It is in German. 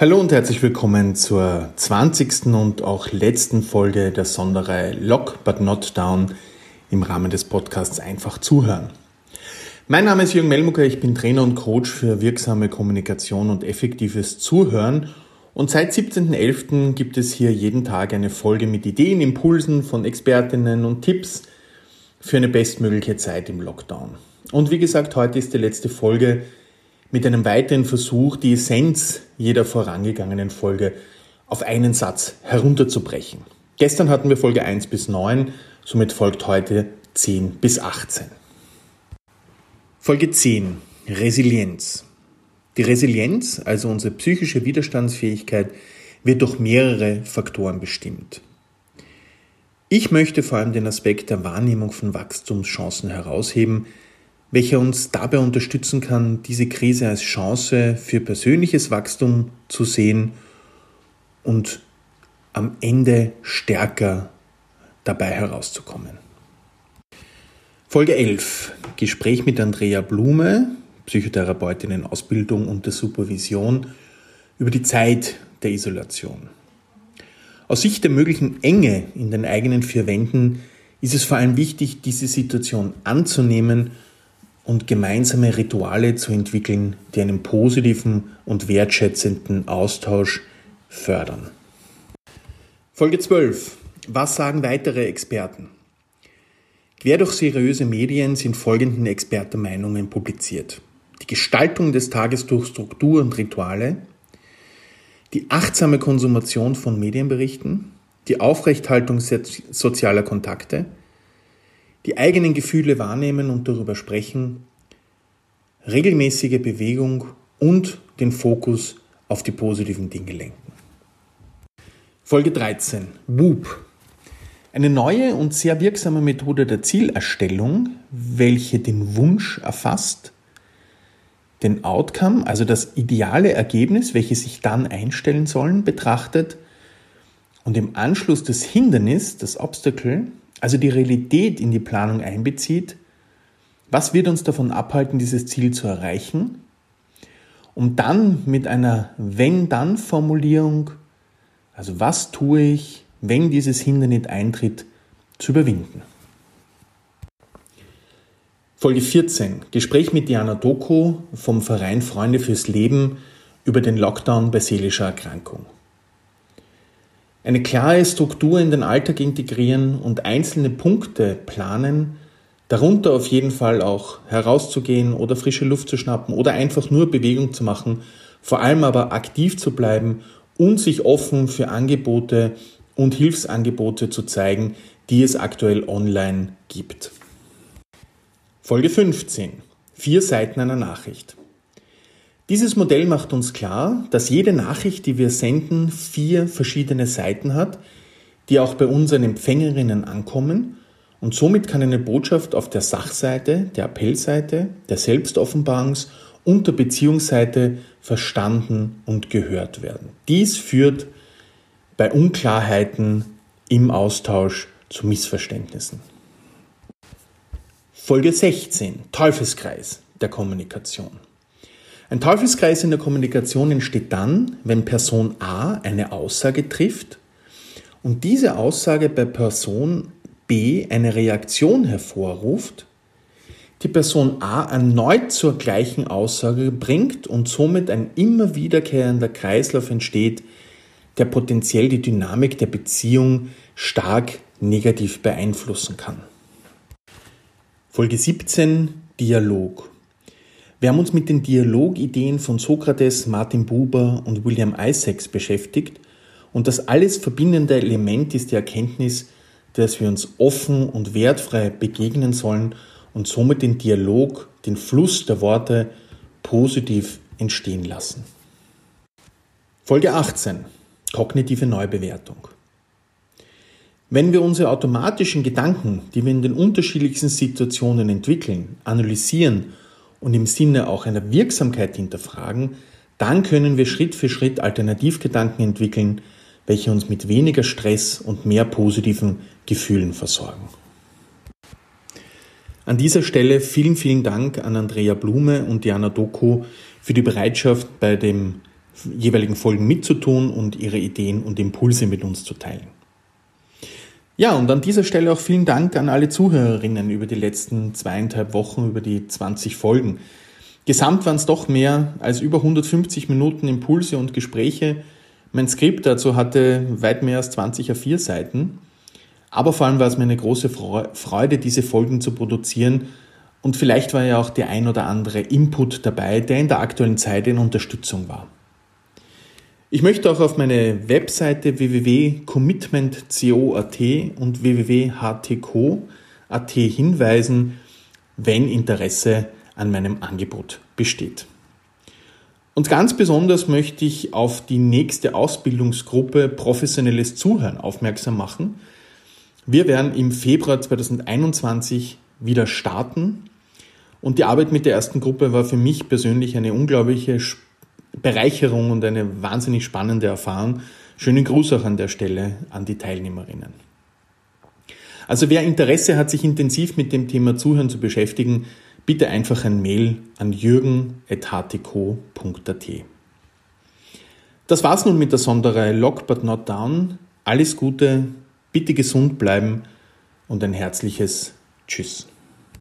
Hallo und herzlich willkommen zur 20. und auch letzten Folge der Sonderreihe Lock but Not Down im Rahmen des Podcasts Einfach zuhören. Mein Name ist Jürgen Melmucker, ich bin Trainer und Coach für wirksame Kommunikation und effektives Zuhören und seit 17.11. gibt es hier jeden Tag eine Folge mit Ideen, Impulsen von Expertinnen und Tipps für eine bestmögliche Zeit im Lockdown. Und wie gesagt, heute ist die letzte Folge mit einem weiteren Versuch, die Essenz jeder vorangegangenen Folge auf einen Satz herunterzubrechen. Gestern hatten wir Folge 1 bis 9, somit folgt heute 10 bis 18. Folge 10. Resilienz. Die Resilienz, also unsere psychische Widerstandsfähigkeit, wird durch mehrere Faktoren bestimmt. Ich möchte vor allem den Aspekt der Wahrnehmung von Wachstumschancen herausheben, welcher uns dabei unterstützen kann, diese Krise als Chance für persönliches Wachstum zu sehen und am Ende stärker dabei herauszukommen. Folge 11. Gespräch mit Andrea Blume, Psychotherapeutin in Ausbildung und der Supervision, über die Zeit der Isolation. Aus Sicht der möglichen Enge in den eigenen vier Wänden ist es vor allem wichtig, diese Situation anzunehmen und gemeinsame Rituale zu entwickeln, die einen positiven und wertschätzenden Austausch fördern. Folge 12. Was sagen weitere Experten? Quer durch seriöse Medien sind folgende Expertenmeinungen publiziert. Die Gestaltung des Tages durch Struktur und Rituale, die achtsame Konsumation von Medienberichten, die Aufrechthaltung sozialer Kontakte, die eigenen Gefühle wahrnehmen und darüber sprechen, regelmäßige Bewegung und den Fokus auf die positiven Dinge lenken. Folge 13. WOOP. Eine neue und sehr wirksame Methode der Zielerstellung, welche den Wunsch erfasst, den Outcome, also das ideale Ergebnis, welches sich dann einstellen sollen, betrachtet und im Anschluss das Hindernis, das Obstacle, also die Realität in die Planung einbezieht, was wird uns davon abhalten, dieses Ziel zu erreichen, um dann mit einer Wenn-Dann-Formulierung, also was tue ich, wenn dieses Hindernis eintritt, zu überwinden. Folge 14. Gespräch mit Diana Doku vom Verein Freunde fürs Leben über den Lockdown bei seelischer Erkrankung. Eine klare Struktur in den Alltag integrieren und einzelne Punkte planen, darunter auf jeden Fall auch herauszugehen oder frische Luft zu schnappen oder einfach nur Bewegung zu machen, vor allem aber aktiv zu bleiben und sich offen für Angebote und Hilfsangebote zu zeigen, die es aktuell online gibt. Folge 15. Vier Seiten einer Nachricht. Dieses Modell macht uns klar, dass jede Nachricht, die wir senden, vier verschiedene Seiten hat, die auch bei unseren Empfängerinnen ankommen und somit kann eine Botschaft auf der Sachseite, der Appellseite, der Selbstoffenbarungs- und der Beziehungsseite verstanden und gehört werden. Dies führt bei Unklarheiten im Austausch zu Missverständnissen. Folge 16. Teufelskreis der Kommunikation. Ein Teufelskreis in der Kommunikation entsteht dann, wenn Person A eine Aussage trifft und diese Aussage bei Person B eine Reaktion hervorruft, die Person A erneut zur gleichen Aussage bringt und somit ein immer wiederkehrender Kreislauf entsteht, der potenziell die Dynamik der Beziehung stark negativ beeinflussen kann. Folge 17 Dialog. Wir haben uns mit den Dialogideen von Sokrates, Martin Buber und William Isaacs beschäftigt und das alles verbindende Element ist die Erkenntnis, dass wir uns offen und wertfrei begegnen sollen und somit den Dialog, den Fluss der Worte positiv entstehen lassen. Folge 18. Kognitive Neubewertung. Wenn wir unsere automatischen Gedanken, die wir in den unterschiedlichsten Situationen entwickeln, analysieren und im Sinne auch einer Wirksamkeit hinterfragen, dann können wir Schritt für Schritt Alternativgedanken entwickeln, welche uns mit weniger Stress und mehr positiven Gefühlen versorgen. An dieser Stelle vielen, vielen Dank an Andrea Blume und Diana Doku für die Bereitschaft bei dem jeweiligen Folgen mitzutun und ihre Ideen und Impulse mit uns zu teilen. Ja, und an dieser Stelle auch vielen Dank an alle Zuhörerinnen über die letzten zweieinhalb Wochen, über die 20 Folgen. Gesamt waren es doch mehr als über 150 Minuten Impulse und Gespräche. Mein Skript dazu hatte weit mehr als 20 A4 Seiten. Aber vor allem war es mir eine große Freude, diese Folgen zu produzieren. Und vielleicht war ja auch der ein oder andere Input dabei, der in der aktuellen Zeit in Unterstützung war. Ich möchte auch auf meine Webseite www.commitment.co.at und www.htco.at hinweisen, wenn Interesse an meinem Angebot besteht. Und ganz besonders möchte ich auf die nächste Ausbildungsgruppe Professionelles Zuhören aufmerksam machen. Wir werden im Februar 2021 wieder starten. Und die Arbeit mit der ersten Gruppe war für mich persönlich eine unglaubliche Bereicherung und eine wahnsinnig spannende Erfahrung. Schönen Gruß auch an der Stelle an die Teilnehmerinnen. Also wer Interesse hat, sich intensiv mit dem Thema Zuhören zu beschäftigen, bitte einfach ein Mail an jürgen.htco.at. Das war's nun mit der Sonderreihe Lock but not down. Alles Gute, bitte gesund bleiben und ein herzliches Tschüss.